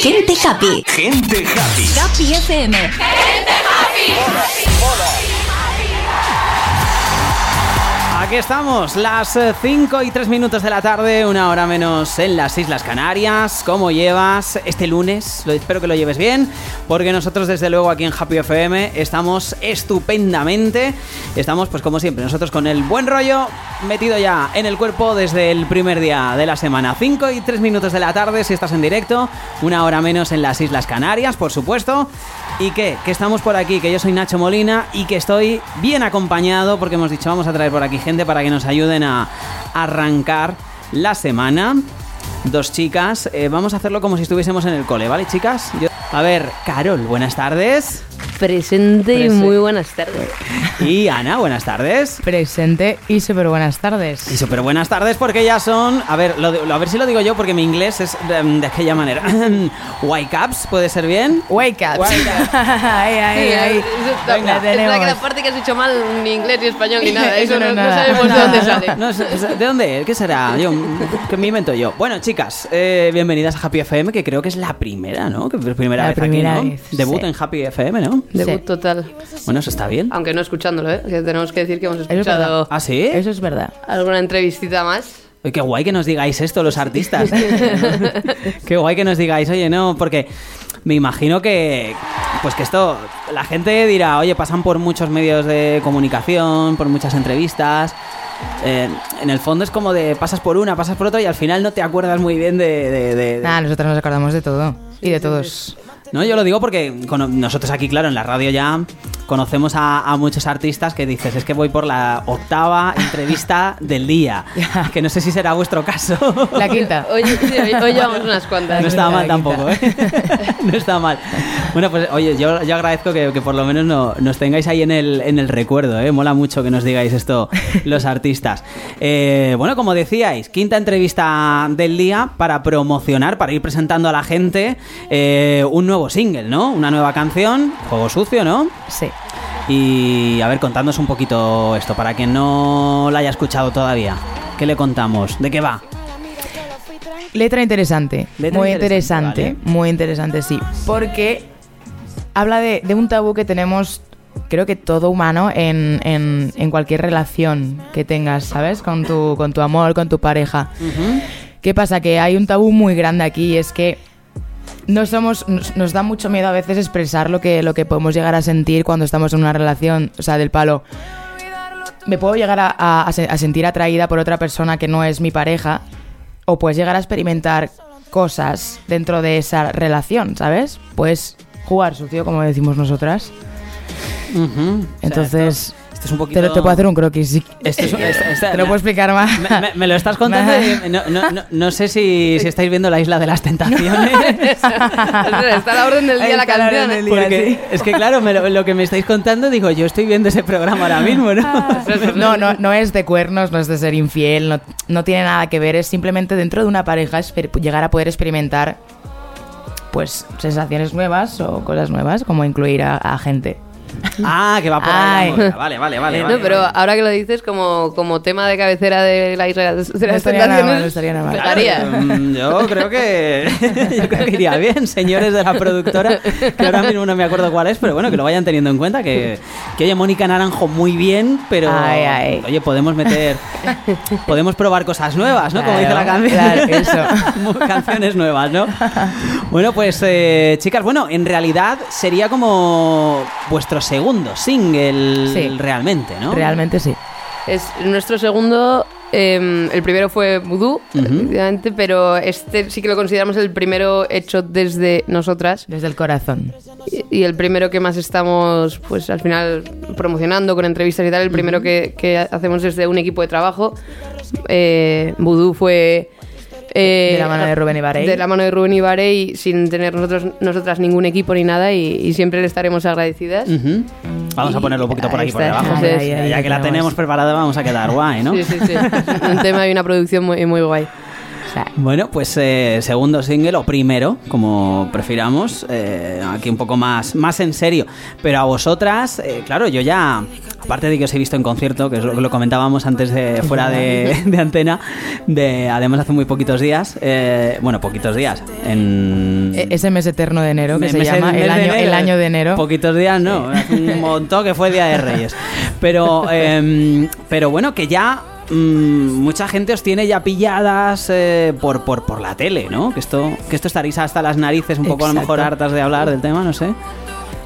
Gente happy. Gente happy. Happy FM. Gente happy. Aquí estamos, las 5 y 3 minutos de la tarde, una hora menos en las Islas Canarias. ¿Cómo llevas este lunes? Espero que lo lleves bien, porque nosotros desde luego aquí en Happy FM estamos estupendamente. Estamos pues como siempre, nosotros con el buen rollo metido ya en el cuerpo desde el primer día de la semana. 5 y 3 minutos de la tarde si estás en directo, una hora menos en las Islas Canarias, por supuesto. ¿Y qué? Que estamos por aquí, que yo soy Nacho Molina y que estoy bien acompañado porque hemos dicho vamos a traer por aquí para que nos ayuden a arrancar la semana. Dos chicas, eh, vamos a hacerlo como si estuviésemos en el cole, ¿vale, chicas? A ver, Carol, buenas tardes. Presente y muy buenas tardes. Y Ana, buenas tardes. Presente y súper buenas tardes. Y súper buenas tardes porque ya son... A ver, lo de- a ver si lo digo yo porque mi inglés es de, de aquella manera. White caps, ¿puede ser bien? Wake up. Wake up. ahí, ahí, ahí. Es verdad que tenemos. la parte que has dicho mal ni inglés ni español ni nada. Eso, Eso no no, es no nada. sabemos de dónde sale. No, es- es- ¿De dónde? ¿Qué será? Yo, que me invento yo. Bueno, chicas, eh, bienvenidas a Happy FM, que creo que es la primera, ¿no? Que primera La vez primera aquí, ¿no? vez, Debut sí. en Happy FM, ¿no? Debut Sí. total. Bueno, eso está bien. Aunque no escuchándolo, ¿eh? Que tenemos que decir que hemos es escuchado ¿Ah, sí? Eso es verdad. alguna entrevistita más. Oye, qué guay que nos digáis esto los artistas. qué guay que nos digáis, oye, no, porque me imagino que pues que esto la gente dirá, oye, pasan por muchos medios de comunicación, por muchas entrevistas. Eh, en el fondo es como de pasas por una, pasas por otra y al final no te acuerdas muy bien de, de- de- Nada, nosotros nos acordamos de todo. Y de todos. No, yo lo digo porque nosotros aquí, claro, en la radio ya conocemos a, a muchos artistas que dices, es que voy por la octava entrevista del día. Que no sé si será vuestro caso. La quinta. Hoy, hoy, hoy llevamos unas cuantas. No está mal tampoco, ¿eh? No está mal. Bueno, pues oye, yo, yo agradezco que, que por lo menos no- nos tengáis ahí en el, en el recuerdo, ¿eh? Mola mucho que nos digáis esto los artistas. Eh, bueno, como decíais, quinta entrevista del día para promocionar, para ir presentando a la gente eh, un nuevo single, ¿no? Una nueva canción, Juego Sucio, ¿no? Sí. Y a ver, contadnos un poquito esto, para quien no la haya escuchado todavía. ¿Qué le contamos? ¿De qué va? Letra interesante. Letra muy interesante, interesante. Muy interesante, sí. Porque habla de, de un tabú que tenemos, creo que todo humano, en, en- en cualquier relación que tengas, ¿sabes? Con tu, con tu amor, con tu pareja. ¿Qué pasa? Que hay un tabú muy grande aquí y es que no somos, nos, nos da mucho miedo a veces expresar lo que, lo que podemos llegar a sentir cuando estamos en una relación, o sea, del palo. Me puedo llegar a, a- a se- a sentir atraída por otra persona que no es mi pareja, o puedes llegar a experimentar cosas dentro de esa relación, ¿sabes? Puedes jugar sucio, como decimos nosotras. Entonces, esto es un te, poquito... lo- te puedo hacer un croquis. sí. Esto es- es- es- te lo puedo explicar más. Me, me- me lo estás contando y no, no- no- no sé si, si estáis viendo la isla de las tentaciones. Está a la orden del día la canción. del ¿eh? día. Porque es que claro, me lo, lo que me estáis contando, digo, yo estoy viendo ese programa ahora mismo, ¿no? Ah. No, no, no es de cuernos, no es de ser infiel, no, no tiene nada que ver, es simplemente dentro de una pareja llegar a poder experimentar pues sensaciones nuevas o cosas nuevas, como incluir a, a gente. Ah, que va por ahí. la. Vale, vale, vale. No, vale, pero vale. ahora que lo dices como, como tema de cabecera de la isla de las No estaría nada mal, no estaría nada mal. Mm, Yo creo que yo creo que iría bien, señores de la productora, que ahora mismo no me acuerdo cuál es, pero bueno, que lo vayan teniendo en cuenta, que, que oye, Mónica Naranjo muy bien, pero Ay, ay. oye, podemos meter, podemos probar cosas nuevas, ¿no? Como dice la Claro, canción. claro, eso. Canciones nuevas, ¿no? Bueno, pues eh, chicas, bueno, en realidad sería como vuestro segundo single Sí. realmente, ¿no? Realmente sí. Es nuestro segundo. eh, el primero fue Voodoo, efectivamente, pero este sí que lo consideramos el primero hecho desde nosotras Desde el corazón. y, y el primero que más estamos, pues al final, promocionando con entrevistas y tal. El primero que, que hacemos desde un equipo de trabajo. Eh, Voodoo fue Eh, De la mano de Rubén Ibarey. De la mano de Rubén Ibarey, sin tener nosotros, nosotras ningún equipo ni nada, y, y siempre le estaremos agradecidas. Ujú. Vamos a ponerlo un poquito por aquí por está. debajo. Ahí, ahí, ahí, ya que la tenemos. tenemos preparada vamos a quedar guay, ¿no? Sí, sí, sí. un tema y una producción muy, muy guay. Bueno, pues eh, segundo single o primero, como prefiramos, eh, aquí un poco más, más en serio. Pero a vosotras, eh, claro, yo ya, aparte de que os he visto en concierto, que es lo que lo comentábamos antes de fuera de, de antena, de además hace muy poquitos días, bueno, poquitos días, en... E- Ese mes eterno de enero que Me- se llama mes el de año, enero. el año de enero. Poquitos días, no. hace Un montón que fue Día de Reyes. Pero, em, pero bueno, que ya mm, mucha gente os tiene ya pilladas eh, por, por, por la tele, ¿no? Que esto, que esto estaréis hasta las narices, un poco a lo mejor hartas de hablar del tema, no sé.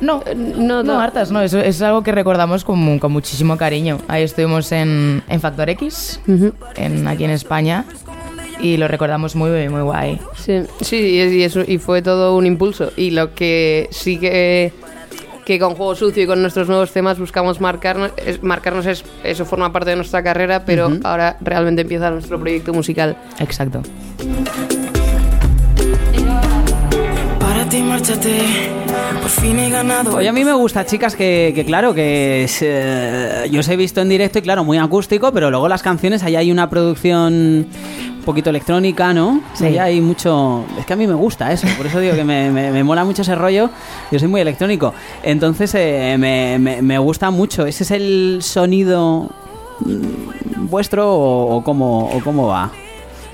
No, no, no, no. hartas, no, eso es algo que recordamos con, con muchísimo cariño. Ahí estuvimos en, en Factor X, en, aquí en España, y lo recordamos muy, muy guay. Sí, sí y, es- y eso- y fue todo un impulso. Y lo que sí que, que con Juego Sucio y con nuestros nuevos temas buscamos marcarnos, es, marcarnos es, eso forma parte de nuestra carrera, pero ahora realmente empieza nuestro proyecto musical. Exacto. Para ti, márchate. Por fin he ganado. Oye, a mí me gusta, chicas, que, que claro, que es, eh, yo os he visto en directo y claro, muy acústico, pero luego las canciones, ahí hay una producción un poquito electrónica, ¿no? Sí. Ahí hay mucho... Es que a mí me gusta eso, por eso digo que me, me- me mola mucho ese rollo, yo soy muy electrónico. Entonces eh, me, me- me gusta mucho, ¿ese es el sonido mm, vuestro o, o cómo, o cómo va?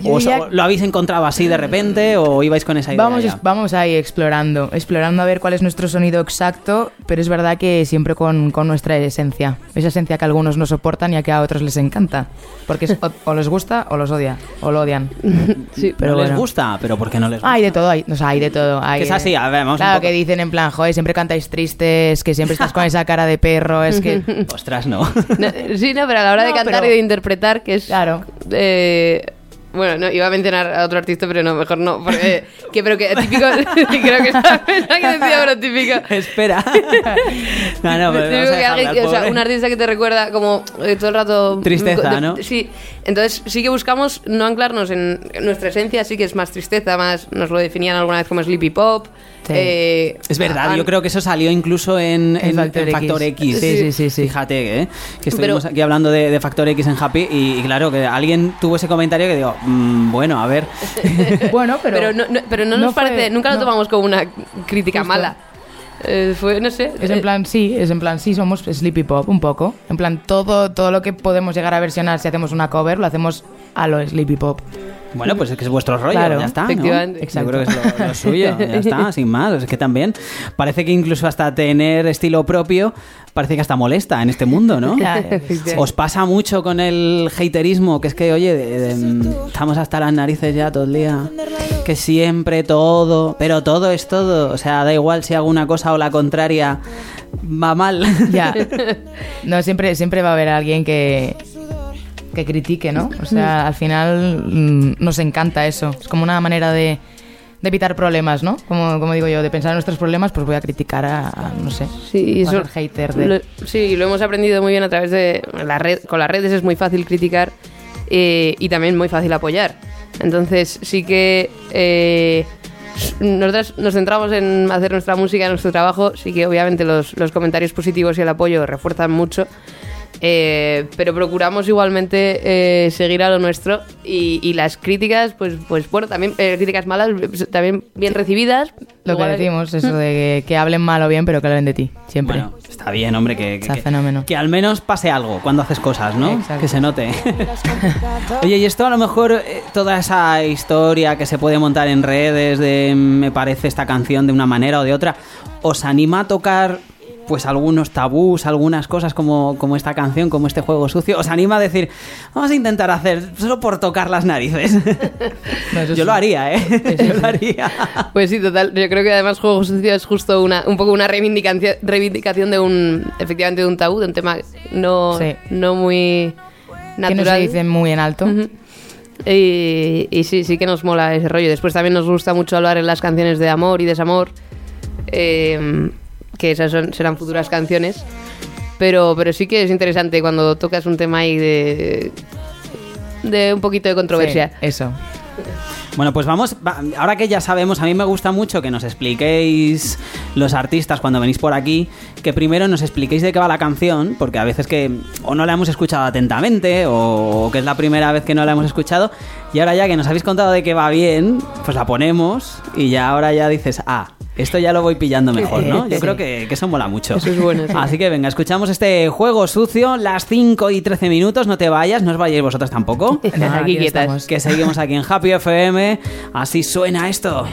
¿O ¿Lo habéis encontrado así de repente o ibais con esa idea? Vamos, ya? vamos ahí explorando, explorando a ver cuál es nuestro sonido exacto, pero es verdad que siempre con, con nuestra esencia. Esa esencia que a algunos no soportan y a que a otros les encanta. Porque es o, o les gusta o los odia, o lo odian. Sí, pero no les gusta, pero ¿por qué no les gusta? Hay de todo, hay, o sea, hay de todo. Hay Que es así, a ver, vamos un Claro, poco- que dicen en plan, joder, siempre cantáis tristes, que siempre estás con esa cara de perro, es que... Ostras, no. No, sí, no, pero a la hora de cantar pero- y de interpretar, que es... Claro. eh, bueno, no, iba a mencionar a otro artista, pero no, mejor no. Porque, que, pero que típico... creo que decía, típico... Espera. no, no, pero vamos a que alguien- dejarla, o sea, pobre. un artista que te recuerda como eh, todo el rato... Tristeza, de- ¿no? Sí, entonces sí que buscamos no anclarnos en nuestra esencia, sí que es más tristeza, más nos lo definían alguna vez como sleepy pop. Sí. eh, Es verdad, yo creo que eso salió incluso en, en- En Factor en Factor X. X. Sí, sí, sí, sí. Fíjate, ¿eh? que estuvimos Pero- aquí hablando de, de Factor X en Happy y, y claro, que alguien tuvo ese comentario que digo, mm, bueno, a ver. bueno, pero... Pero no, no- pero no, no nos fue- parece, nunca lo no. tomamos como una crítica Justo. mala. Eh, fue, no sé. Es en plan, sí, es en plan, sí, somos sleepy pop, un poco. En plan, todo, todo lo que podemos llegar a versionar si hacemos una cover, lo hacemos a lo sleepy pop. Bueno, pues es que es vuestro rollo, Claro, ya está. ¿no? efectivamente. Yo creo que es lo, lo suyo, ya está, sin más. Es que también parece que incluso hasta tener estilo propio parece que hasta molesta en este mundo, ¿no? Claro, Os pasa mucho con el haterismo, que es que, oye, de- de- estamos hasta las narices ya todo el día. Que siempre todo, pero todo es todo. O sea, da igual si hago una cosa o la contraria, va mal. Ya. No, siempre, siempre va a haber alguien que, que critique, ¿no? O sea, al final mm, nos encanta eso. Es como una manera de, de evitar problemas, ¿no? Como, como digo yo, de pensar en nuestros problemas, pues voy a criticar a, a, no sé, Sí, a eso, ser hater de... lo, sí, lo hemos aprendido muy bien a través de la red. Con las redes es muy fácil criticar eh, y también muy fácil apoyar. Entonces sí que eh, nosotros nos centramos en hacer nuestra música, nuestro trabajo. Sí que obviamente los, los comentarios positivos y el apoyo refuerzan mucho. Eh, pero procuramos igualmente eh, seguir a lo nuestro y, y las críticas, pues, pues bueno, también eh, críticas malas, pues, también bien recibidas. Lo que decimos, eso de que, que hablen mal o bien, pero que hablen de ti, siempre. Bueno, está bien, hombre, que, Está que- fenómeno. que al menos pase algo cuando haces cosas, ¿no? Exacto. Que se note. Oye, y esto a lo mejor, eh, toda esa historia que se puede montar en redes de mm, me parece esta canción de una manera o de otra, ¿os anima a tocar pues algunos tabús, algunas cosas como, como esta canción, como este juego sucio? ¿Os anima a decir, vamos a intentar hacer solo por tocar las narices? No, Yo sí. lo haría, ¿eh? Yo lo haría. Pues sí, total. Yo creo que además Juego Sucio es justo una, un poco una reivindicación, reivindicación de un, efectivamente, de un tabú, de un tema no, Sí. no muy Que no se natural. dice muy en alto. Y sí, sí que nos mola ese rollo. Después también nos gusta mucho hablar en las canciones de amor y desamor, eh, que esas son- serán futuras canciones. Pero, pero sí que es interesante cuando tocas un tema ahí de, de un poquito de controversia. Eso. Bueno, pues vamos, va- ahora que ya sabemos, a mí me gusta mucho que nos expliquéis los artistas cuando venís por aquí, que primero nos expliquéis de qué va la canción, porque a veces que o no la hemos escuchado atentamente o que es la primera vez que no la hemos escuchado, y ahora ya que nos habéis contado de que va bien, pues la ponemos y ya ahora ya dices, ah, esto ya lo voy pillando mejor, ¿no? Yo Sí. creo que, que eso mola mucho. Eso es bueno, sí. Así que venga, escuchamos este juego sucio, las 5 y 13 minutos, no te vayas, no os vayáis vosotros tampoco. No, Aquí aquí quietas. que seguimos aquí en Happy FM. Así suena esto.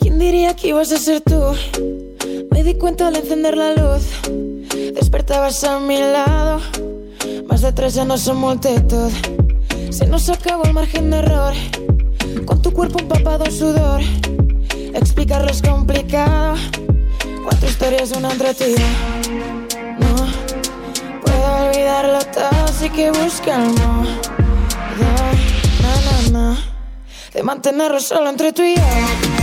¿Quién diría que ibas a ser tú? Me di cuenta al encender la luz. Despertabas a mi lado. Más de tres ya no son multitud. Se nos acabó el margen de error. Con tu cuerpo empapado en sudor. Explicarlo es complicado. Cuatro historias, una entre ti. No puedo olvidarlo todo, así que busca el modo. Na, na, na, de mantenerlo solo entre tú y yo.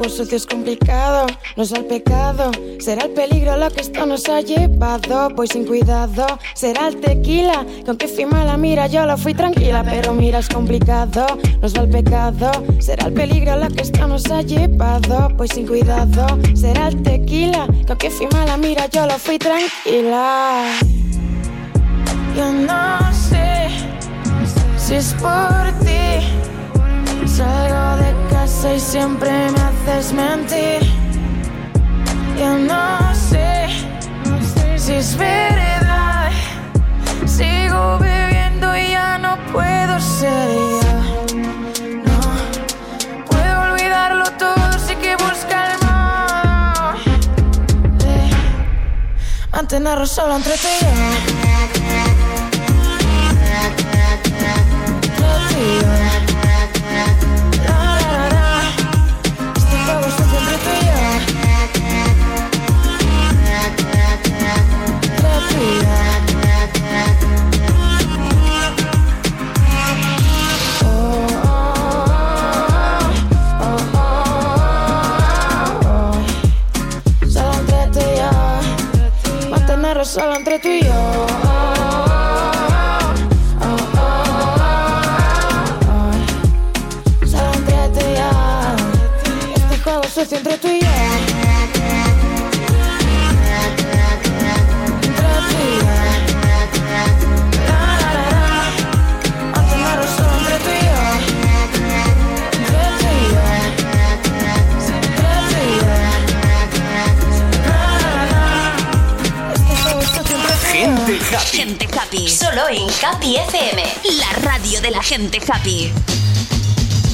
Juego sucio es complicado, no es al pecado. Será el peligro lo que esto nos ha llevado. Voy sin cuidado, será el tequila. Que aunque fui mala, mira, yo lo fui tranquila. Pero mira, es complicado, no es al pecado. Será el peligro lo que esto nos ha llevado. Voy sin cuidado, será el tequila. Que fui mala, mira, yo lo fui tranquila. Yo no sé si es por ti. Salgo de casa y siempre me haces mentir. Yo no sé si es verdad. Sigo bebiendo y ya no puedo ser yo. No puedo olvidarlo todo, sí que busca el modo de mantenerlo solo entre yo. Solo entre tú Happy FM. La radio de la gente happy.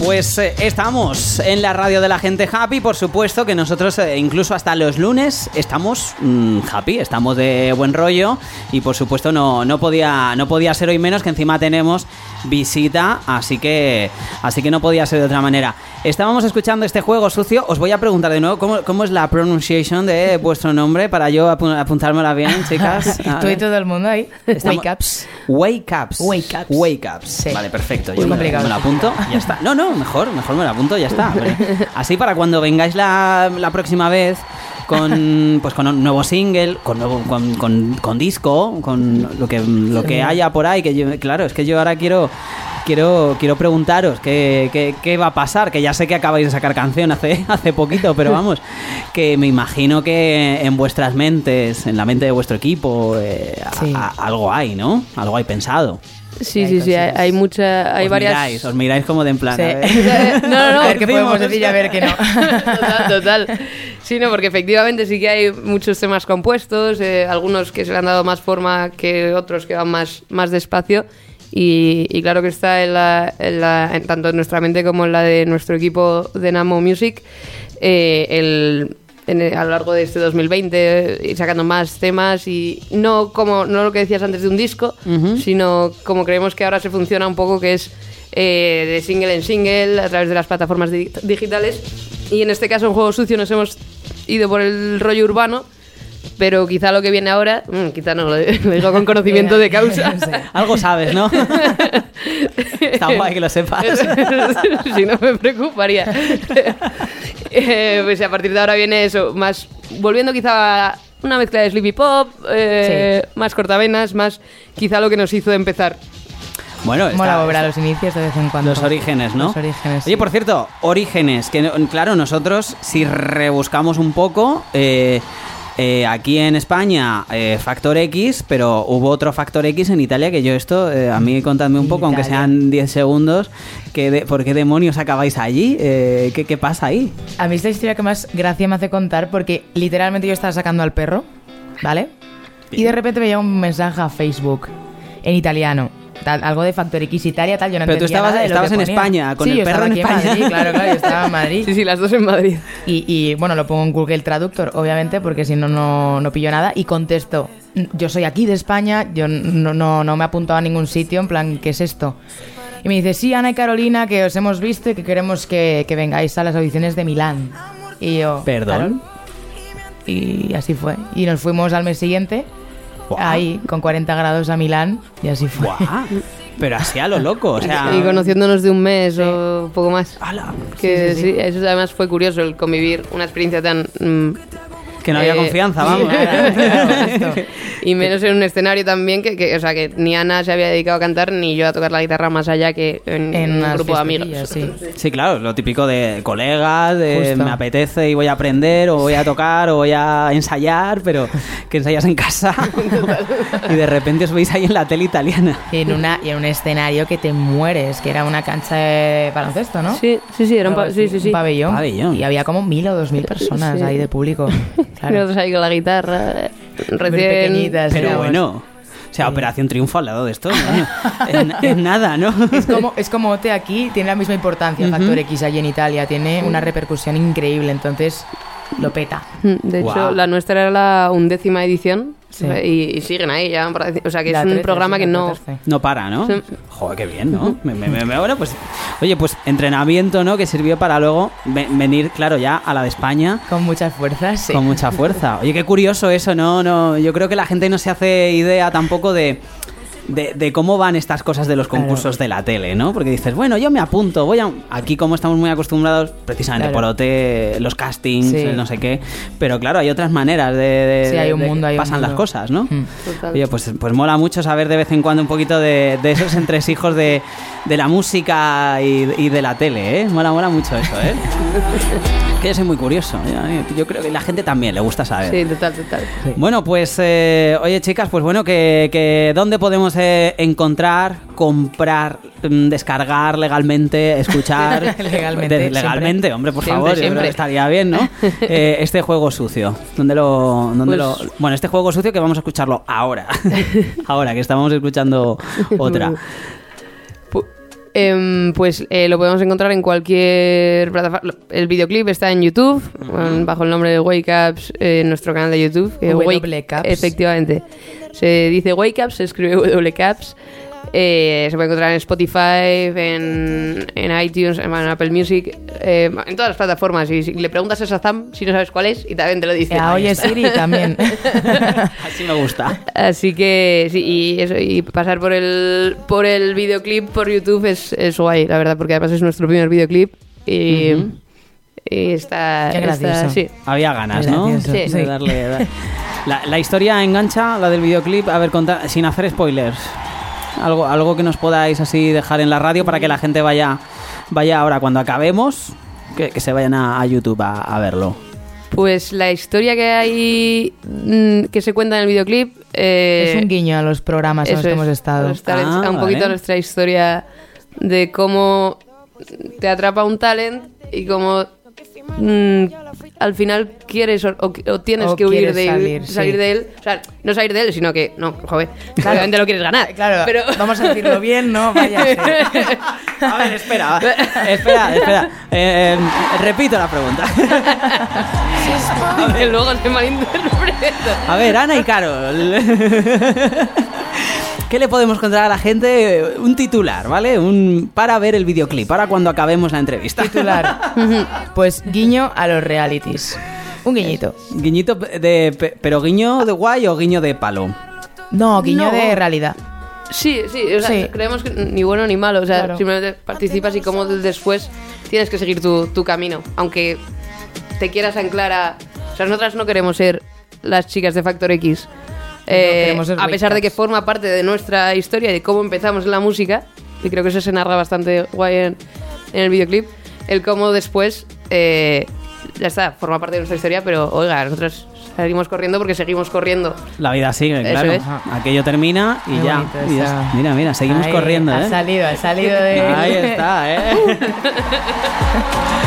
Pues eh, estamos en la radio de la gente happy, por supuesto que nosotros eh, incluso hasta los lunes estamos mm, happy, estamos de buen rollo y por supuesto no, no, podía, no podía ser hoy menos que encima tenemos visita, así que, así que no podía ser de otra manera. Estábamos escuchando este juego sucio, os voy a preguntar de nuevo cómo, cómo es la pronunciación de vuestro nombre para yo apu- apuntármela bien, chicas. Tú y todo el mundo ahí. Estamos- Wake ups. Wake ups. Wake ups. Wake ups. Sí. Vale, perfecto. Yo me, me lo apunto. Ya está. No, no, mejor, mejor me lo apunto, ya está. Así para cuando vengáis la, la próxima vez con pues con un nuevo single, con nuevo con, con- con disco, con lo que lo que haya por ahí, que yo- claro, es que yo ahora quiero quiero quiero preguntaros qué, qué, qué va a pasar, que ya sé que acabáis de sacar canción hace hace poquito, pero vamos, que me imagino que en vuestras mentes, en la mente de vuestro equipo, eh, a- Sí. a- algo hay, ¿no? Algo hay pensado. Sí, sí, sí, hay, hay mucha, hay os varias... miráis, os miráis como de en plan. Sí. ver. No, no, no. A ver qué podemos decir y a ver qué no. total, total. Sí, no, porque efectivamente sí que hay muchos temas compuestos, eh, algunos que se le han dado más forma que otros que van más, más despacio. Y, y claro que está en la, en la- en tanto en nuestra mente como en la de nuestro equipo de Namo Music eh, el, en el- a lo largo de este 2020 eh, ir sacando más temas y no como no lo que decías antes de un disco, sino como creemos que ahora se funciona un poco que es eh, de single en single a través de las plataformas di- digitales. Y en este caso en Juego Sucio nos hemos ido por el rollo urbano Pero quizá lo que viene ahora, mm, quizá no, lo, lo digo con conocimiento de causa. Algo sabes, ¿no? Está guay que lo sepas. si no me preocuparía. Eh, pues a partir de ahora viene eso, más volviendo quizá a una mezcla de sleepy pop, eh, más cortavenas, más quizá lo que nos hizo empezar. Bueno, está- Mola volver a los inicios de vez en cuando. Los orígenes, ¿no? Los orígenes. Oye, sí. por cierto, orígenes, que claro, nosotros si rebuscamos un poco, eh, eh, aquí en España eh, Factor X, pero hubo otro Factor X en Italia que yo esto, eh, a mí contadme un poco, aunque sean 10 segundos, que de- ¿por qué demonios acabáis allí? ¿qué, qué pasa ahí? A mí es la historia que más gracia me hace contar porque literalmente yo estaba sacando al perro, ¿vale? Y de repente me llega un mensaje a Facebook en italiano. Tal- algo de Factor X Italia, tal, yo no Pero tú estabas- nada de estabas en ponía. España, con Sí, el yo perro estaba en España. Madrid, claro, claro, yo estaba en Madrid. Sí, sí, las dos en Madrid. Y, y, bueno, lo pongo en Google Traductor, obviamente, porque si no, no, no pillo nada. Y contesto, yo soy aquí de España, yo no, no, no me he apuntado a ningún sitio, en plan, ¿qué es esto? Y me dice, sí, Ana y Carolina, que os hemos visto y que queremos que, que vengáis a las audiciones de Milán. Y yo, Perdón. "Carol". Y así fue. Y nos fuimos al mes siguiente, Ahí, con 40 grados a Milán, y así fue. Guau, Pero así a lo loco, o sea... y conociéndonos de un mes o poco más. ¡Hala! Que sí, eso además fue curioso el convivir una experiencia tan mm, Que no había Eh, confianza, vamos. Claro, y menos en un escenario también que, que, o sea que ni Ana se había dedicado a cantar ni yo a tocar la guitarra más allá que en, En un grupo de amigos. sí. Sí, claro, lo típico de colegas, de Justo. me apetece y voy a aprender, o voy a tocar, o voy a ensayar, pero que ensayas en casa. y de repente os veis ahí en la tele italiana. En, una, y en un escenario que te mueres, que era una cancha de baloncesto, ¿no? Sí, sí, sí, era un, pa- sí, sí, sí. un pabellón. Pabellón. Y había como mil o dos mil personas Sí. ahí de público. Y Claro. nosotros ahí con la guitarra, Muy recién... pequeñitas. Pero bueno, o sea, Operación Triunfo al lado de esto, en nada, ¿no? Es como, es como OT aquí, tiene la misma importancia, Factor X allí en Italia, tiene una repercusión increíble, entonces lo peta. Mm, De hecho, la nuestra era la undécima edición Sí. y, y siguen ahí ya. O sea, que La es un 13, programa sí, que no... 14. No para, ¿no? Sí. Joder, qué bien, ¿no? Me- me- me- bueno, pues, oye, pues entrenamiento, ¿no? Que sirvió para luego ve- venir, claro, ya a la de España. Con muchas fuerzas, sí. Con mucha fuerza. Oye, qué curioso eso, ¿no? no Yo creo que la gente no se hace idea tampoco de, de, de cómo van estas cosas de los concursos de la tele, ¿no? Porque dices, bueno, yo me apunto, voy a... Aquí como estamos muy acostumbrados, precisamente Claro. por OT, los castings, Sí. el no sé qué, pero claro, hay otras maneras de... de- Sí, hay un mundo, hay un pasan las cosas, ¿no? Mm. Total. Oye, pues, pues mola mucho saber de vez en cuando un poquito de, de esos entresijos de, de la música y, y de la tele, ¿eh? Mola, mola mucho eso, ¿eh? que yo soy muy curioso. Yo, yo creo que la gente también le gusta saber. Sí, total, total. Bueno, pues, eh, oye, chicas, pues bueno, que, que ¿dónde podemos eh, encontrar, comprar, mm, descargar legalmente, escuchar? Legalmente, De- legalmente, hombre, por Siempre, favor, yo creo siempre. que estaría bien, ¿no? Eh, este juego sucio. ¿Dónde lo, dónde Pues- lo- Bueno, este juego sucio que vamos a escucharlo ahora. ahora, que estamos escuchando otra. Em, pues eh, lo podemos encontrar en cualquier plataforma. El videoclip está en YouTube, bajo el nombre de Wake Ups, eh, en nuestro canal de YouTube. que W Wake- Caps. Efectivamente. Se dice Wake Ups, se escribe W Caps. Eh, se puede encontrar en Spotify, en, en iTunes, en, en Apple Music, eh, en todas las plataformas. Y si le preguntas a Shazam si no sabes cuál es, y también te lo dice. Ah, oye, Siri también. Así me gusta. Así que sí, y, eso, y pasar por el, por el videoclip por YouTube es, es guay, la verdad, porque además es nuestro primer videoclip y, y está, Qué está- sí. Había ganas, ¿no? Sí. De sí. darle- dar- La, la historia engancha, la del videoclip, a ver, conta- sin hacer spoilers. Algo, algo que nos podáis así dejar en la radio para que la gente vaya, vaya ahora cuando acabemos, que, que se vayan a, a YouTube a, a verlo. Pues la historia que hay mm, que se cuenta en el videoclip eh, es un guiño a los programas en los que es, hemos estado. los talents, Ah, a un poquito vale. nuestra historia de cómo te atrapa un talent y cómo mm, al final quieres o, tienes O que huir de salir, él, salir de él, o sea, no salir de él, sino que no, joder, obviamente lo quieres ganar, Claro, pero vamos a decirlo bien, ¿no? Vaya. A ver, espera, espera, espera. Eh, repito la pregunta. luego se malinterpreta. A ver, Ana y Carol. ¿Qué le podemos contar a la gente? Un titular, ¿vale? Un para ver el videoclip, para cuando acabemos la entrevista. Titular. Pues guiño a los realities. Un guiñito. Guiñito de. pe- ¿Pero guiño de guay o guiño de palo? No, guiño No. de realidad. Sí, sí, o sea, Sí. creemos que ni bueno ni malo, o sea, Claro. simplemente participas y como después tienes que seguir tu, tu camino, aunque te quieras anclar a... O sea, nosotras no queremos ser las chicas de Factor X, eh, a pesar de que forma parte de nuestra historia y de cómo empezamos en la música, y creo que eso se narra bastante guay en, en el videoclip, el cómo después, eh, ya está, forma parte de nuestra historia, pero oiga, nosotros seguimos corriendo porque seguimos corriendo. La vida sigue, Eso claro. es. Aquello termina y ya. y. Mira, mira, seguimos Ahí, corriendo, ha ¿eh? salido, ha salido de... Ahí está, ¿eh?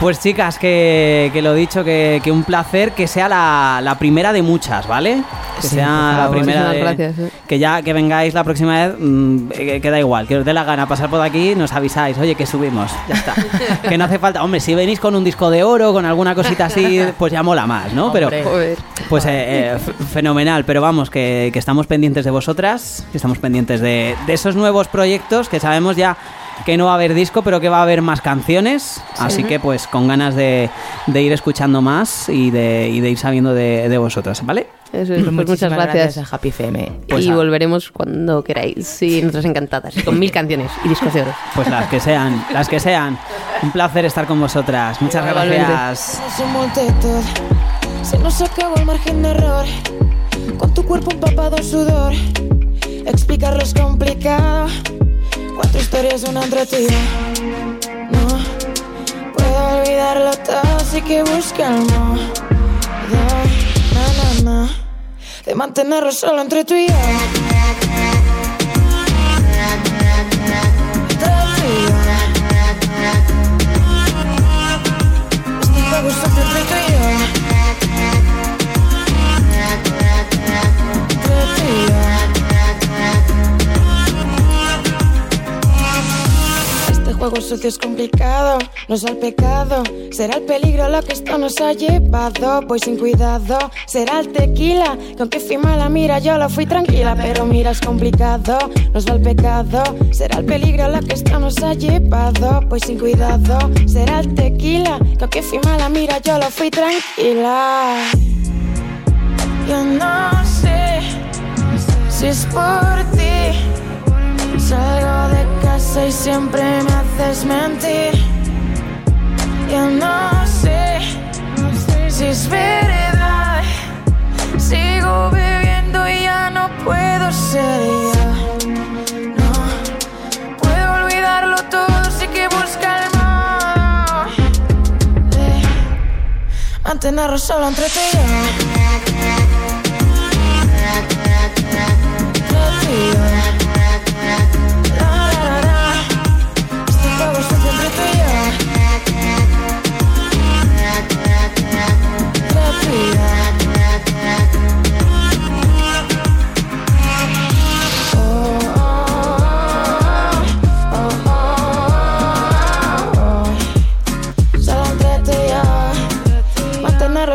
Pues chicas, que, que lo dicho, que, que un placer que sea la, la primera de muchas, ¿vale? Que Sí, sea la primera de... gracias, eh. Que ya que vengáis la próxima vez, mm, que, que da igual, que os dé la gana pasar por aquí, nos avisáis, oye, que subimos, ya está. que no hace falta, hombre, si venís con un disco de oro, con alguna cosita así, pues ya mola más, ¿no? Pero. Joder. pues eh, eh, fenomenal, pero vamos, que, que estamos pendientes de vosotras, que estamos pendientes de, de esos nuevos proyectos, que sabemos ya que no va a haber disco, pero que va a haber más canciones, así que pues con ganas de, de ir escuchando más y de, y de ir sabiendo de, de vosotras, ¿vale? Eso es, pues muchas Muchísimas gracias. a Happy FM. Pues y a- volveremos cuando queráis. Sí, nosotras encantadas. Con mil canciones y discos de oro. Pues las que sean, las que sean. Un placer estar con vosotras. Muchas Igualmente. gracias. Se nos acabó el margen de error. Con tu cuerpo empapado en sudor, explicarlo es complicado. Cuatro historias, una entre ti. No puedo olvidarlo todo, así que busca el modo. Na, na, na, de mantenerlo solo entre tú y yo. Sucio es complicado, no es el pecado. Será el peligro lo que esto nos ha llevado. Voy sin cuidado, será el tequila. Que aunque fui mala, mira, yo lo fui tranquila. Pero mira, es complicado, no es el pecado. Será el peligro lo que esto nos ha llevado. Voy sin cuidado, será el tequila. Que aunque fui mala, mira, yo lo fui tranquila. Yo no sé si es por ti. Salgo de casa y siempre me haces mentir. Yo no sé si es verdad. Sigo bebiendo y ya no puedo ser yo. No puedo olvidarlo todo, sí que busca el modo mantenerlo solo entre tú y yo.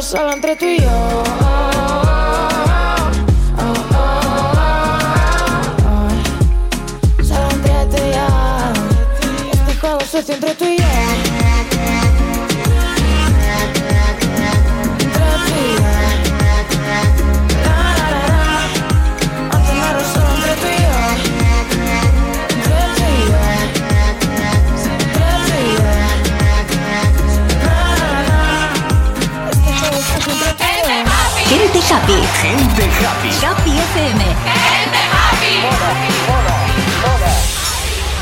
Solo entre tú y yo. Happy. Gente happy. Happy FM. Gente happy.